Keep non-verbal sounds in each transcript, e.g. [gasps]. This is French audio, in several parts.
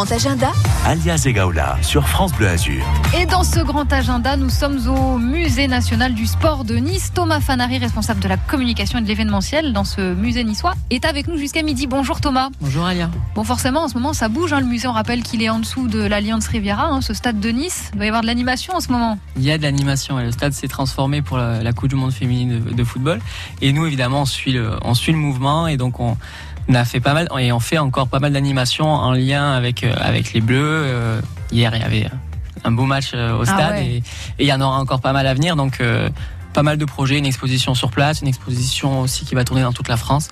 grand agenda, alias Egaola sur France Bleu Azur. Et dans ce grand agenda, nous sommes au Musée national du sport de Nice. Thomas Fanary, responsable de la communication et de l'événementiel dans ce musée niçois, est avec nous jusqu'à midi. Bonjour Thomas. Bonjour Alia. Bon, forcément, en ce moment, ça bouge. Hein, le musée, on rappelle qu'il est en dessous de l'Alliance Riviera, hein, ce stade de Nice. Il doit y avoir de l'animation en ce moment. Il y a de l'animation. Le stade s'est transformé pour la, Coupe du Monde féminine de, football. Et nous, évidemment, on suit le, on suit le mouvement et donc on on a fait pas mal et on fait encore pas mal d'animations en lien avec euh, avec les Bleus. Euh, hier, il y avait un beau match euh, au ah stade et, il y en aura encore pas mal à venir. Donc pas mal de projets, une exposition sur place, une exposition aussi qui va tourner dans toute la France.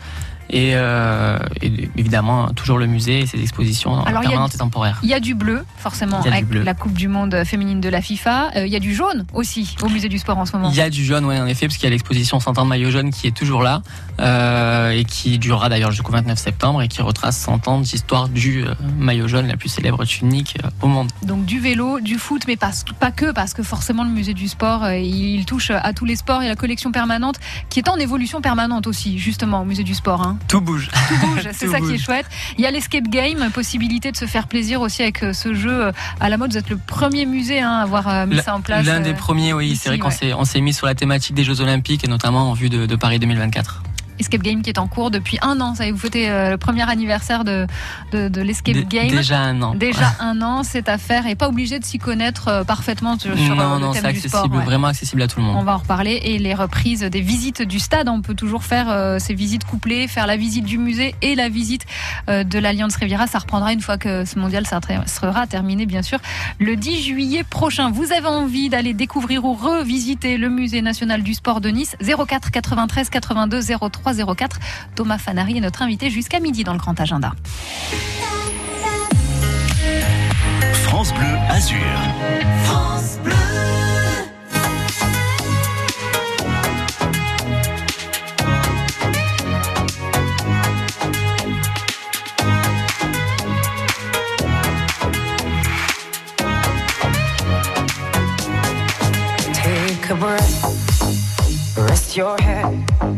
Euh, et, évidemment toujours le musée et ses expositions permanentes et temporaires. Il y a du bleu, forcément, avec la Coupe du Monde féminine de la FIFA. Euh, il y a du jaune aussi au musée du sport en ce moment. Il y a du jaune, oui, en effet, parce qu'il y a l'exposition 100 ans de maillot jaune qui est toujours là euh, et qui durera d'ailleurs jusqu'au 29 septembre et qui retrace 100 ans d'histoire du maillot jaune, la plus célèbre tunique au monde. Donc du vélo, du foot, mais pas, pas que, parce que forcément le musée du sport, il touche à tous les sports et la collection permanente qui est en évolution permanente aussi, justement, au musée du sport. Hein. Tout bouge. Tout bouge, [laughs] c'est ça qui est chouette. Il y a l'escape game, possibilité de se faire plaisir aussi avec euh, ce jeu euh, à la mode. Vous êtes le premier musée hein, à avoir euh, mis ça en place. L'un des premiers, oui. C'est vrai qu'on s'est mis sur la thématique des Jeux Olympiques et notamment en vue de Paris 2024. Escape Game qui est en cours depuis un an. Ça vous fêtez euh, le premier anniversaire de, de, l'Escape Game. Déjà un an. Déjà un an, c'est à faire et pas obligé de s'y connaître euh, parfaitement sur, non, euh, non, c'est accessible, vraiment accessible à tout le monde. On va en reparler et les reprises des visites du stade. On peut toujours faire ces visites couplées, faire la visite du musée et la visite de l'Alliance Riviera. Ça reprendra une fois que ce mondial sera terminé, bien sûr, le 10 juillet prochain. Vous avez envie d'aller découvrir ou revisiter le musée national du sport de Nice? 04 93 82 03 04. Thomas Fanary est notre invité jusqu'à midi dans le Grand Agenda. France Bleu Azur. France Bleu. Take a breath, rest your head.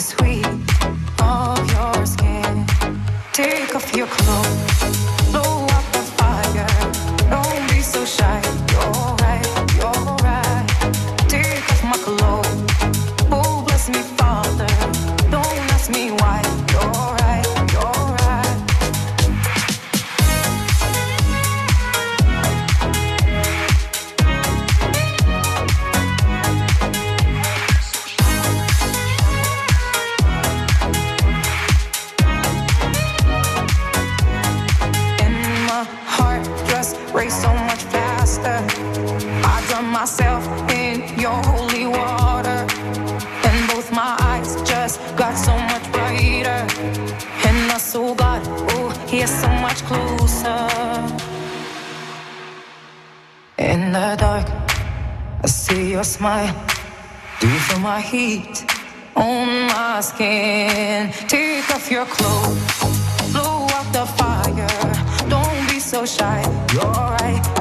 sweet. I drown myself in your holy water. And both my eyes just got so much brighter. And I saw God, oh, he is so much closer. In the dark, I see your smile. Do you feel my heat on my skin? Take off your clothes, blow out the fire. Don't be so shy. You're right.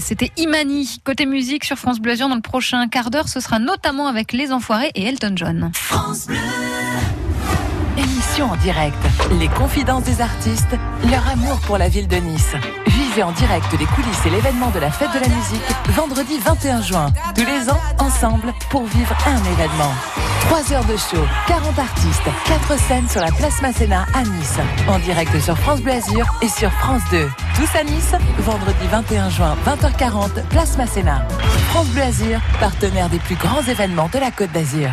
C'était Imani. Côté musique sur France Bleu dans le prochain quart d'heure, ce sera notamment avec Les Enfoirés et Elton John. France Bleu. Émission en direct. Les confidences des artistes, leur amour pour la ville de Nice. En direct les coulisses et l'événement de la fête de la musique vendredi 21 juin. Tous les ans, ensemble, pour vivre un événement. 3 heures de show, 40 artistes, 4 scènes sur la place Masséna à Nice. En direct sur France Bleu Azur et sur France 2. Tous à Nice, vendredi 21 juin, 20h40, place Masséna. France Bleu Azur, partenaire des plus grands événements de la Côte d'Azur.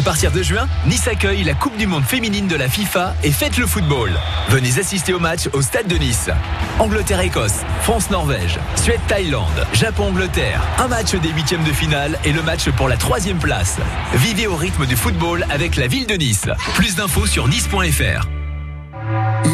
À partir de juin, Nice accueille la Coupe du Monde féminine de la FIFA et fête le football. Venez assister au match au Stade de Nice. Angleterre-Écosse, France-Norvège, Suède-Thaïlande, Japon-Angleterre. Un match des huitièmes de finale et le match pour la troisième place. Vivez au rythme du football avec la ville de Nice. Plus d'infos sur nice.fr.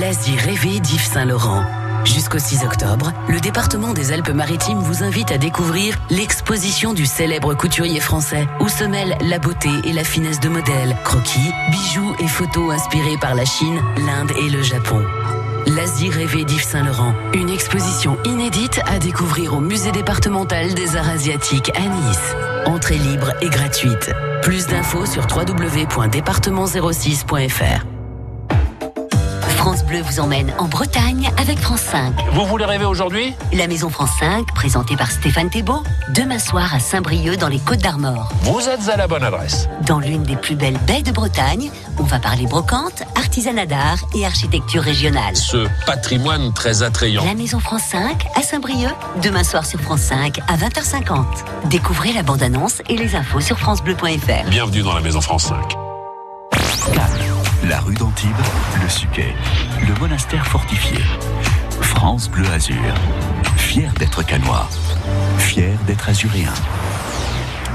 L'Asie rêvée d'Yves Saint-Laurent. Jusqu'au 6 octobre, le département des Alpes-Maritimes vous invite à découvrir l'exposition du célèbre couturier français, où se mêlent la beauté et la finesse de modèles, croquis, bijoux et photos inspirés par la Chine, l'Inde et le Japon. L'Asie rêvée d'Yves Saint-Laurent, une exposition inédite à découvrir au musée départemental des arts asiatiques à Nice. Entrée libre et gratuite. Plus d'infos sur www.département06.fr. France Bleu vous emmène en Bretagne avec France 5. Vous voulez rêver aujourd'hui? La Maison France 5, présentée par Stéphane Thébault, demain soir à Saint-Brieuc dans les Côtes d'Armor. Vous êtes à la bonne adresse. Dans l'une des plus belles baies de Bretagne, on va parler brocante, artisanat d'art et architecture régionale. Ce patrimoine très attrayant. La Maison France 5 à Saint-Brieuc, demain soir sur France 5 à 20h50. Découvrez la bande-annonce et les infos sur francebleu.fr. Bienvenue dans la Maison France 5. La rue d'Antibes, le Suquet, le monastère fortifié. France Bleu Azur. Fier d'être canois. Fier d'être azuréen.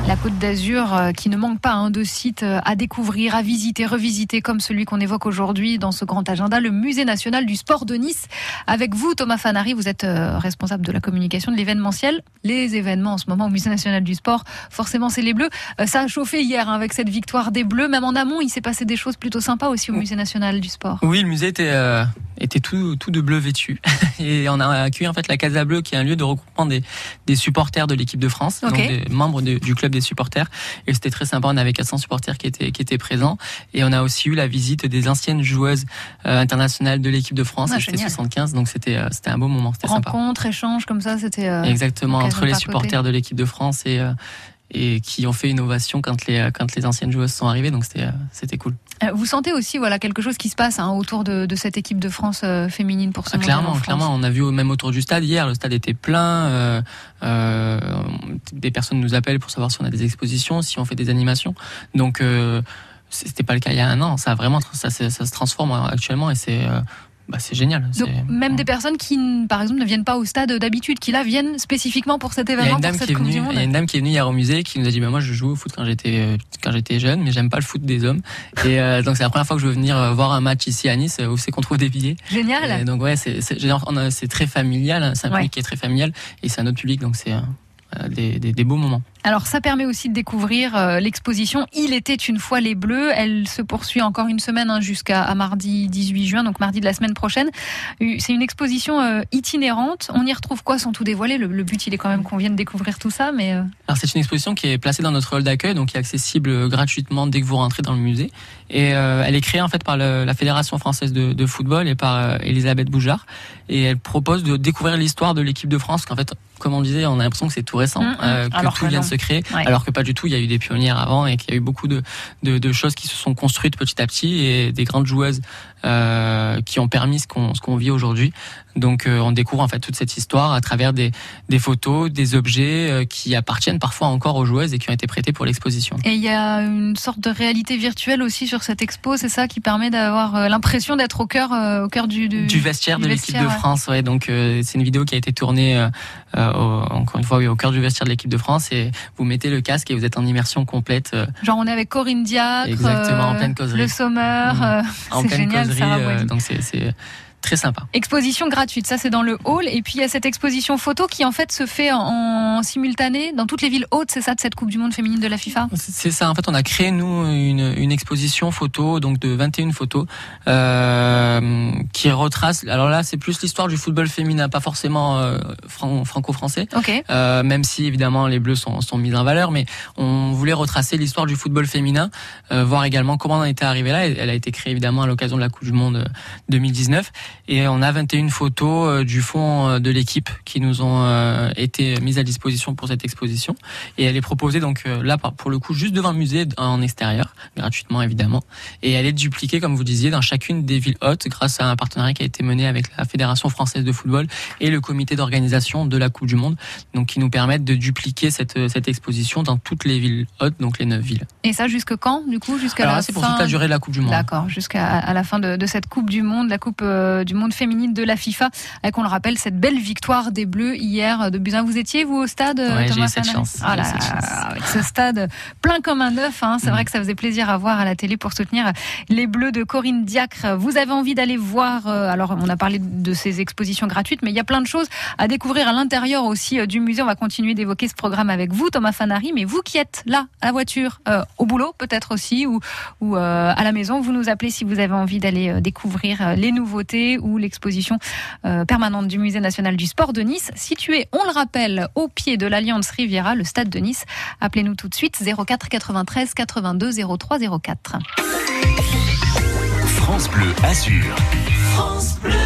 La Côte d'Azur euh, qui ne manque pas hein, de sites euh, à découvrir, à visiter, revisiter, comme celui qu'on évoque aujourd'hui dans ce grand agenda, le Musée national du sport de Nice. Avec vous, Thomas Fanari, vous êtes euh, responsable de la communication de l'événementiel. Les événements en ce moment au Musée national du sport, forcément, c'est les Bleus. Ça a chauffé hier hein, avec cette victoire des Bleus. Même en amont, il s'est passé des choses plutôt sympas aussi au Musée national du sport. Oui, le musée était, euh, était tout, tout de bleu vêtu. [laughs] Et on a accueilli en fait la Casa Bleue, qui est un lieu de regroupement des, des supporters de l'équipe de France, Ok. donc des membres de- du club des supporters. Et c'était très sympa. On avait 400 supporters qui étaient, qui étaient présents. Et on a aussi eu la visite des anciennes joueuses euh, internationales de l'équipe de France. Ah, génial. 75, donc c'était, euh, c'était un beau moment. C'était sympa. Rencontres, échanges comme ça, c'était. euh, Exactement, entre les supporters de l'équipe de France et, euh, et qui ont fait une ovation quand les, quand les anciennes joueuses sont arrivées. Donc c'était, c'était cool. Euh, Vous sentez aussi voilà quelque chose qui se passe hein, autour de, de cette équipe de France euh, féminine pour ce Ah, clairement, clairement, on a vu même autour du stade hier, le stade était plein. euh, euh, des personnes nous appellent pour savoir si on a des expositions, si on fait des animations. Donc euh, c'était pas le cas il y a un an. Ça a vraiment, ça, se- ça se transforme actuellement et c'est, euh, bah, c'est génial. Donc, même des personnes qui, par exemple, ne viennent pas au stade d'habitude, qui là viennent spécifiquement pour cet Il y a événement, une pour dame cette qui est Coupe venue, du il y a une dame qui est venue hier au musée qui nous a dit bah moi je joue au foot quand j'étais euh, quand j'étais jeune mais j'aime pas le foot des hommes et euh, donc c'est la première fois que je veux venir euh, voir un match ici à Nice où c'est qu'on trouve des billets Génial. Et donc ouais, c'est très familial, hein, c'est un Ouais. public qui est très familial et c'est un autre public, donc c'est des, des, des beaux moments. Alors, ça permet aussi de découvrir euh, l'exposition Il était une fois les Bleus. Elle se poursuit encore une semaine hein, jusqu'à mardi 18 juin, donc mardi de la semaine prochaine. Euh, C'est une exposition euh, itinérante. On y retrouve quoi sans tout dévoiler? Le, le but, il est quand même qu'on vienne découvrir tout ça, mais euh, Alors c'est une exposition qui est placée dans notre hall d'accueil, donc qui est accessible euh, gratuitement dès que vous rentrez dans le musée. Et euh, elle est créée en fait par le- la Fédération française de, de football et par euh, Elisabeth Boujard. Et elle propose de découvrir l'histoire de l'équipe de France, qu'en fait, comme on disait, on a l'impression que c'est tout récent, Mm, mm. euh, que Alors tout que vient de se créer, Ouais. alors que pas du tout. Il y a eu des pionnières avant et qu'il y a eu beaucoup de, de, de choses qui se sont construites petit à petit et des grandes joueuses euh, qui ont permis ce qu'on ce qu'on vit aujourd'hui. Donc euh, on découvre en fait toute cette histoire à travers des, des photos, des objets euh, qui appartiennent parfois encore aux joueuses et qui ont été prêtés pour l'exposition. et il y a une sorte de réalité virtuelle aussi sur cette expo. C'est ça qui permet d'avoir euh, l'impression d'être au cœur, au cœur du, du, du vestiaire du de l'équipe de ouais. France. Ouais, donc c'est une vidéo qui a été tournée au- encore une fois oui, au cœur du vestiaire de l'équipe de France et vous mettez le casque et vous êtes en immersion complète Genre, on est avec Corinne Diacre, Exactement, en pleine causerie. le Sommeur. Mhm. euh, en c'est pleine génial, causerie. Boisy. donc c'est très sympa. Exposition gratuite, ça c'est dans le hall. Et puis il y a cette exposition photo qui en fait se fait en, en simultané dans toutes les villes hautes, c'est ça, de cette Coupe du Monde féminine de la FIFA? C'est ça. En fait, on a créé nous une, une exposition photo, donc de 21 photos, euh, qui retrace. Alors là, c'est plus l'histoire du football féminin, pas forcément euh, fran- franco-français. Ok. Euh, même si évidemment les bleus sont, sont mis en valeur, mais on voulait retracer l'histoire du football féminin, euh, voir également comment on en était arrivé là. Elle a été créée évidemment à l'occasion de la Coupe du Monde euh, 2019, et on a 21 photos euh, du fond euh, de l'équipe qui nous ont euh, été mises à disposition pour cette exposition, et elle est proposée donc là pour le coup juste devant le musée en extérieur, gratuitement évidemment, et elle est dupliquée comme vous disiez dans chacune des villes hautes grâce à un partenariat qui a été mené avec la Fédération française de football et le comité d'organisation de la Coupe du Monde donc qui nous permettent de dupliquer cette, cette exposition dans toutes les villes hautes, donc les neuf villes. Et ça jusque quand du coup? Jusqu'à la c'est pour toute la durée de la Coupe du Monde. D'accord, jusqu'à à la fin de, de cette Coupe du Monde, la Coupe euh, du Monde féminine de la FIFA, avec on le rappelle cette belle victoire des Bleus hier euh, de Buzyn. Vous étiez vous au stade euh, Ouais, j'ai Thomas cette chance, Ah là cette chance. avec ce stade plein comme un œuf, hein, c'est Mm. vrai que ça faisait plaisir à voir à la télé pour soutenir les Bleus de Corinne Diacre. Vous avez envie d'aller voir euh, Alors on a parlé de ces expositions gratuites, mais il y a plein de choses à découvrir à l'intérieur aussi euh, du musée. On va continuer d'évoquer ce programme avec vous, Thomas Fanari, mais vous qui êtes là à la voiture, euh, au boulot peut-être aussi, ou ou euh, à la maison. Vous nous appelez si vous avez envie d'aller euh, découvrir euh, les nouveautés ou l'exposition euh, permanente du Musée national du sport de Nice, situé, on le rappelle, au pied de l'Alliance Riviera, le stade de Nice. Appelez-nous tout de suite 04 93 82 03 04. France Bleu Azur. Nikita,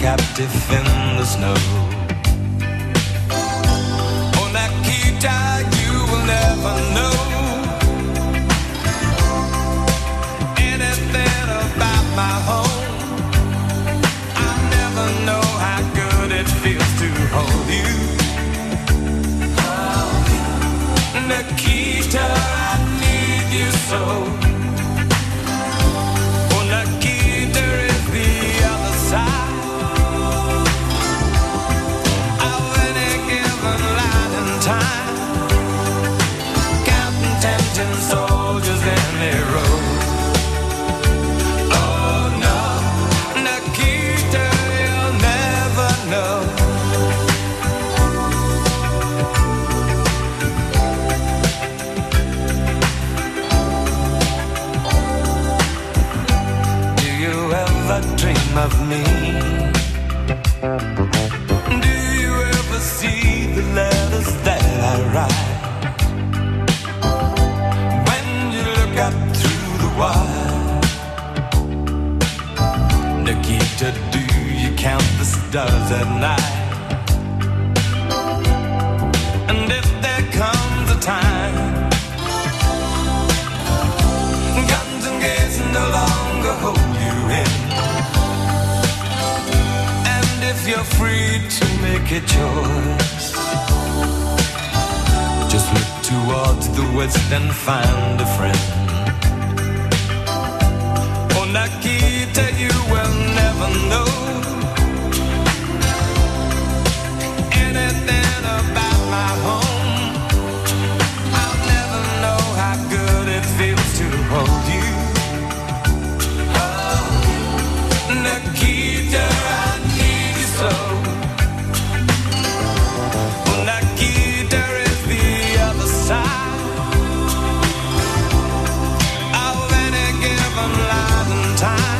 captive in the snow Oh, Nikita, you will never know Anything about my home I never know how good it feels to hold you. Nikita, I need you so. A choice, just look towards the west and find a friend. Oh, Nikita, you will never know alive in time.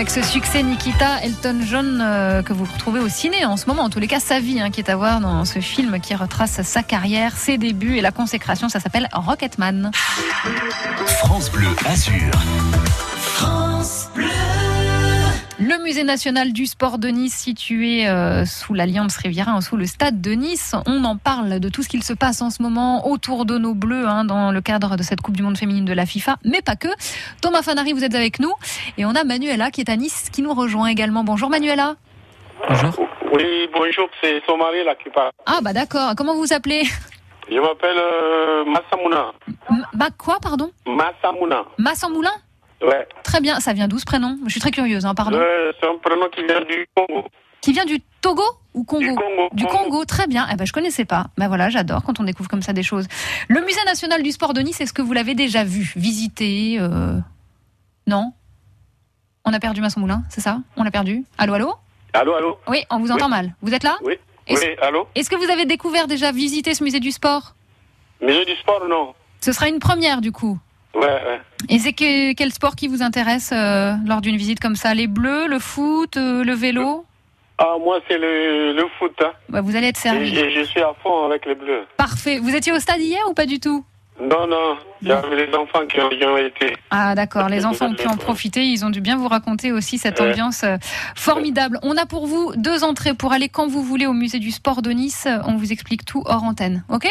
Avec ce succès Nikita. Elton John euh, que vous retrouvez au ciné en ce moment, en tous les cas sa vie hein, qui est à voir dans ce film qui retrace sa carrière, ses débuts et la consécration. Ça s'appelle Rocketman. France Bleu Azur. Le musée national du sport de Nice, situé euh, sous l'Alliance Riviera, hein, sous le stade de Nice. On en parle de tout ce qu'il se passe en ce moment autour de nos bleus hein, dans le cadre de cette Coupe du Monde féminine de la FIFA, mais pas que. Thomas Fanari, vous êtes avec nous et on a Manuela qui est à Nice qui nous rejoint également. Bonjour Manuela. Bonjour. Oui, bonjour, c'est son mari là qui parle. Ah bah d'accord. Comment vous vous appelez? Je m'appelle euh, Massamouna. M- Bah quoi, pardon? Massamouna. Massamboulin Ouais. Très bien. Ça vient d'où ce prénom? Je suis très curieuse. Hein, pardon. Euh, c'est un prénom qui vient du Congo. Qui vient du Togo ou Congo? Du Congo. Du Congo, très bien. Eh ben, je connaissais pas. Ben voilà, j'adore quand on découvre comme ça des choses. Le musée national du sport de Nice, est-ce que vous l'avez déjà vu, visité euh... Non? On a perdu Masson Moulin, c'est ça? On l'a perdu? Allô, allô? Allô, allô? Oui, on vous entend Oui. mal. Vous êtes là? Oui. Est-ce- Oui, allô? Est-ce que vous avez découvert déjà visité ce musée du sport? Musée du sport, non Ce sera une première du coup. Ouais, ouais. Et c'est que- quel sport qui vous intéresse euh, lors d'une visite comme ça? Les bleus, le foot, euh, le vélo? Ah, moi, c'est le, le foot. Hein. Bah, Vous allez être servi. et je suis à fond avec les bleus. Parfait. Vous étiez au stade hier ou pas du tout? Non, non, j'avais les enfants qui ont, qui ont été. Ah d'accord, les enfants ont pu en profiter, ils ont dû bien vous raconter aussi cette Ouais. ambiance euh, formidable. On a pour vous deux entrées pour aller quand vous voulez au musée du sport de Nice, on vous explique tout hors antenne, ok?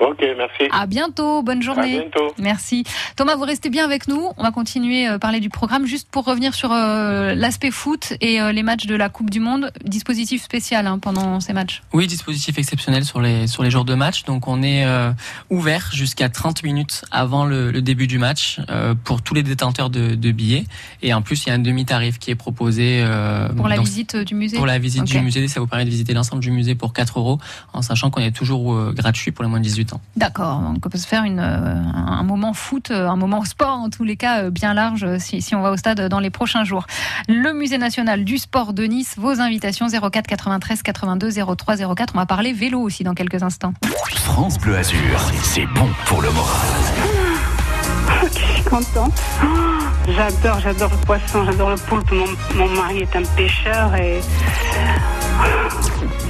Ok, merci. À bientôt, bonne À journée. bientôt. Merci. Thomas, vous restez bien avec nous. On va continuer à parler du programme juste pour revenir sur euh, l'aspect foot et euh, les matchs de la Coupe du Monde. Dispositif spécial hein, pendant ces matchs. Oui, dispositif exceptionnel sur les sur les jours de match. Donc on est euh, ouvert jusqu'à 30 minutes avant le, le début du match euh, pour tous les détenteurs de, de billets. Et en plus, il y a un demi-tarif qui est proposé euh, Pour la donc, visite euh, du musée Pour la visite du musée, ça vous permet de visiter l'ensemble du musée pour 4 euros, en sachant qu'on est toujours euh, gratuit pour les moins de 18 D'accord, donc on peut se faire une, euh, un moment foot, euh, un moment sport en tous les cas euh, bien large si, si on va au stade dans les prochains jours. Le musée national du sport de Nice, vos invitations 04 93 82 03 04. On va parler vélo aussi dans quelques instants. France Bleu Azur, c'est bon pour le moral. Je suis contente. [gasps] J'adore, j'adore le poisson, j'adore le poulpe. Mon, mon mari est un pêcheur et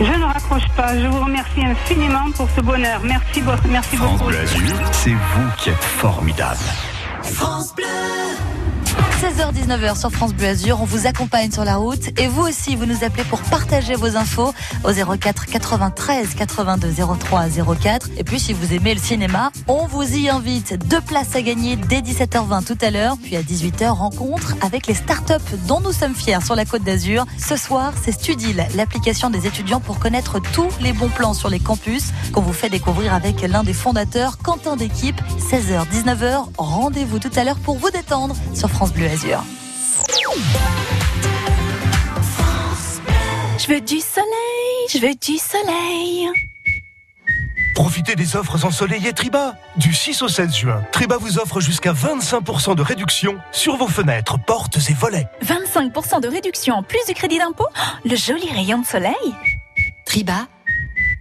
je ne raccroche pas. Je vous remercie infiniment pour ce bonheur. Merci, beau- merci France beaucoup. Bleu Azur, c'est vous qui êtes formidable. 16h-19h sur France Bleu Azur, on vous accompagne sur la route et vous aussi, vous nous appelez pour partager vos infos au 04 93 82 03 04. Et puis si vous aimez le cinéma, on vous y invite. Deux places à gagner dès 17h20 tout à l'heure, puis à 18h, rencontre avec les startups dont nous sommes fiers sur la Côte d'Azur. Ce soir, c'est Studil, l'application des étudiants pour connaître tous les bons plans sur les campus qu'on vous fait découvrir avec l'un des fondateurs, Quentin d'équipe. 16h-19h, rendez-vous tout à l'heure pour vous détendre sur France Bleu Azur. Je veux du soleil, je veux du soleil. Profitez des offres ensoleillées Triba. Du 6 au 16 juin, Triba vous offre jusqu'à 25% de réduction sur vos fenêtres, portes et volets. 25% de réduction en plus du crédit d'impôt Oh, Le joli rayon de soleil. Triba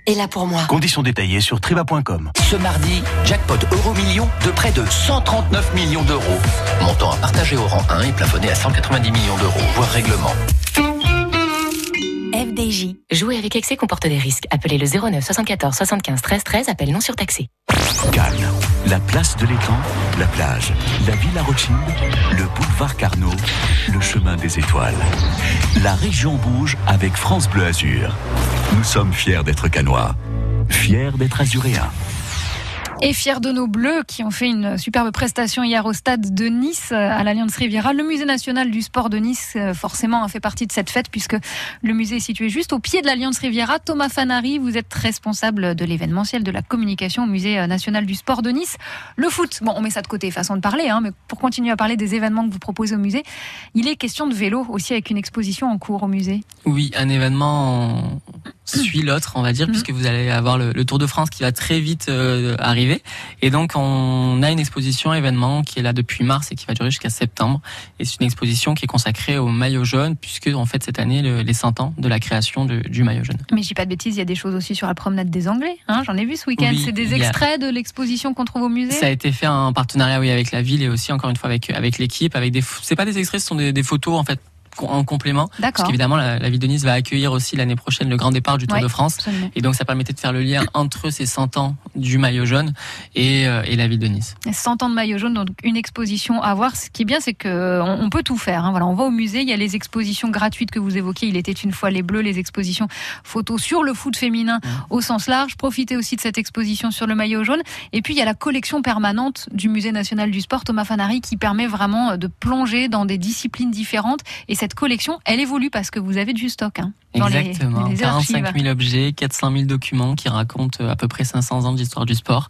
est là pour moi. Conditions détaillées sur triba.com. Ce mardi, jackpot euro million de près de 139 millions d'euros. Montant à partager au rang 1 et plafonné à 190 millions d'euros, voire règlement. FDJ. Jouer avec excès comporte des risques. Appelez le 09 74 75 13 13. Appel non surtaxé. Cannes, la place de l'étang, la plage, la villa Rothschild, le boulevard Carnot, le chemin des étoiles. La région bouge avec France Bleu Azur. Nous sommes fiers d'être canois, fiers d'être azuréens. Et fiers de nos bleus qui ont fait une superbe prestation hier au stade de Nice à l'Alliance Riviera. Le musée national du sport de Nice euh, forcément fait partie de cette fête puisque le musée est situé juste au pied de l'Alliance Riviera. Thomas Fanari, vous êtes responsable de l'événementiel de la communication au musée euh, national du sport de Nice. Le foot, bon on met ça de côté, façon de parler, hein, mais pour continuer à parler des événements que vous proposez au musée, il est question de vélo aussi avec une exposition en cours au musée. Oui, un événement suit l'autre, on va dire, puisque vous allez avoir le, le Tour de France qui va très vite euh, arriver. Et donc, on a une exposition événement qui est là depuis mars et qui va durer jusqu'à septembre. Et c'est une exposition qui est consacrée au maillot jaune, puisque en fait cette année le- les 100 ans de la création de- du maillot jaune. Mais je dis pas de bêtises, il y a des choses aussi sur la promenade des Anglais. Hein, J'en ai vu ce week-end. Oui, c'est des a- extraits de l'exposition qu'on trouve au musée. Ça a été fait en partenariat oui avec la ville et aussi encore une fois avec avec l'équipe avec des c'est pas des extraits ce sont des, des photos en fait en complément parce qu'évidemment la, la ville de Nice va accueillir aussi l'année prochaine le grand départ du Tour Ouais, de France absolument. et donc ça permettait de faire le lien entre ces 100 ans du maillot jaune et, euh, et la ville de Nice. 100 ans de maillot jaune, donc une exposition à voir. Ce qui est bien, c'est que on, on peut tout faire. hein. Voilà, on va au musée, il y a les expositions gratuites que vous évoquez. Il était une fois les Bleus, les expositions photos sur le foot féminin au sens large. Profitez aussi de cette exposition sur le maillot jaune. Et puis il y a la collection permanente du Musée national du sport Thomas Fanari qui permet vraiment de plonger dans des disciplines différentes. Et cette collection, elle évolue parce que vous avez du stock hein, dans les- Exactement. les, 45 archives. 000 objets, 400 000 documents qui racontent à peu près 500 ans d'histoire du sport.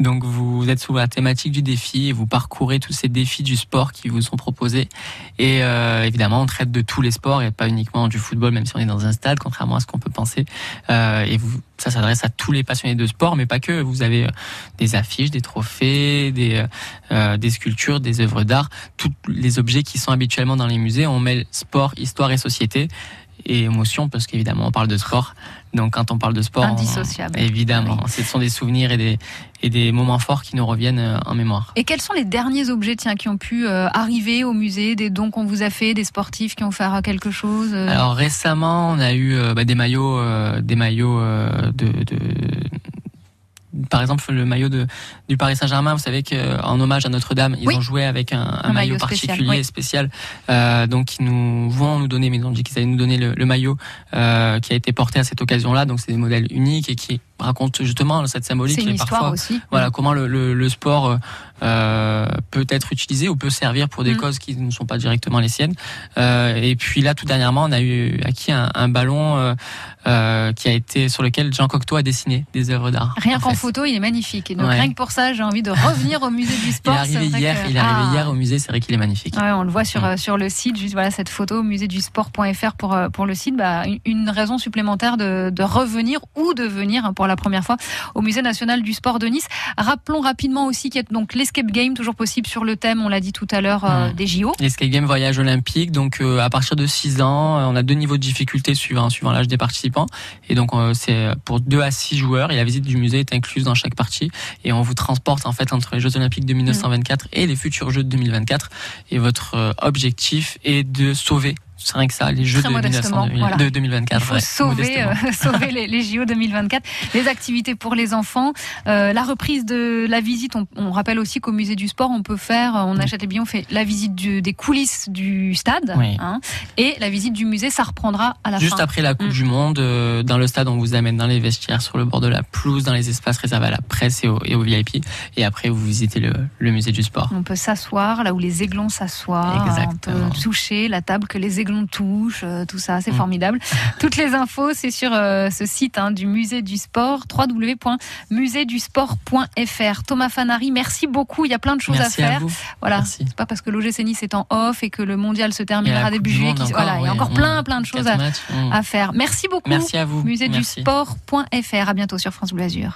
Donc vous êtes sous la thématique du défi et vous parcourez tous ces défis du sport qui vous sont proposés. Et euh, évidemment, on traite de tous les sports et pas uniquement du football, même si on est dans un stade, contrairement à ce qu'on peut penser. Euh, et vous, ça s'adresse à tous les passionnés de sport, mais pas que. Vous avez euh, des affiches, des trophées, des, euh, euh, des sculptures, des œuvres d'art, tous les objets qui sont habituellement dans les musées. On mêle sport, histoire et société et émotion parce qu'évidemment on parle de sport. Donc quand on parle de sport, Indissociable. évidemment, ce sont des souvenirs et des et des moments forts qui nous reviennent euh, en mémoire. Et quels sont les derniers objets tiens, qui ont pu euh, arriver au musée, des dons qu'on vous a fait, des sportifs qui ont fait quelque chose euh, Alors récemment, on a eu euh, bah, des maillots, des maillots de, de par exemple le maillot de, du Paris Saint-Germain, vous savez qu'en hommage à Notre-Dame, ils Oui. ont joué avec un, un Un maillot, maillot spécial, particulier, oui. spécial. Euh, donc ils nous vont nous donner, mais ils ont dit qu'ils allaient nous donner le, le maillot euh, qui a été porté à cette occasion-là. Donc c'est des modèles uniques et qui racontent justement cette symbolique. Une et parfois, aussi. Voilà comment le, le, le sport euh, euh, peut être utilisé ou peut servir pour des Mm. causes qui ne sont pas directement les siennes. Euh, et puis là, tout dernièrement, on a eu acquis un, un ballon euh, qui a été sur lequel Jean Cocteau a dessiné des œuvres d'art. Rien en qu'en photo, il est magnifique. Et donc Ouais. rien que pour ça, j'ai envie de revenir au musée du [laughs] Il est sport. arrivé hier. que- Il est arrivé Ah. hier au musée. C'est vrai qu'il est magnifique. Ouais, on le voit sur, Mm. sur le site, juste voilà cette photo, musédusport.fr pour, pour le site. Bah, une, une raison supplémentaire de, de revenir ou de venir hein, pour la première fois au Musée national du sport de Nice. Rappelons rapidement aussi qu'il y a donc l'escape game, toujours possible sur le thème, on l'a dit tout à l'heure, euh, des JO. L'escape game voyage olympique, donc euh, à partir de 6 ans, euh, on a deux niveaux de difficulté suivant, suivant l'âge des participants. Et donc euh, c'est pour 2 à 6 joueurs et la visite du musée est incluse dans chaque partie. Et on vous transporte en fait entre les Jeux olympiques de 1924 et les futurs Jeux de 2024. Et votre objectif est de sauver, c'est rien que ça, les Jeux de, modestement, 1900 voilà. de 2024. Il faut ouais, sauver, euh, [laughs] sauver les, les JO 2024, les activités pour les enfants, euh, la reprise de la visite. On, on rappelle aussi qu'au musée du sport, on peut faire, euh, on achète les billets, on fait la visite du- des coulisses du stade, Oui. hein, et la visite du musée, ça reprendra à la Juste fin. après la Coupe Mm. du Monde, euh, dans le stade, on vous amène dans les vestiaires, sur le bord de la pelouse, dans les espaces réservés à la presse et aux VIP. Et après, vous visitez le, le musée du sport. On peut s'asseoir là où les aiglons s'assoient. On peut toucher la table que les aiglons touchent, euh, tout ça, c'est Mm. formidable. [laughs] Toutes les infos, c'est sur euh, ce site hein, du musée du sport, www.musédusport.fr. Thomas Fanari, merci beaucoup. Il y a plein de choses Merci à à faire. vous. Voilà, c'est pas parce que l'OGC Nice est en off et que le mondial se terminera début juillet. Monde qui- encore, voilà, il y a encore plein, plein de choses à, matchs. Mm. à faire. Merci beaucoup. Merci à vous. Musée du sport.fr. À bientôt sur France Bleu Azur.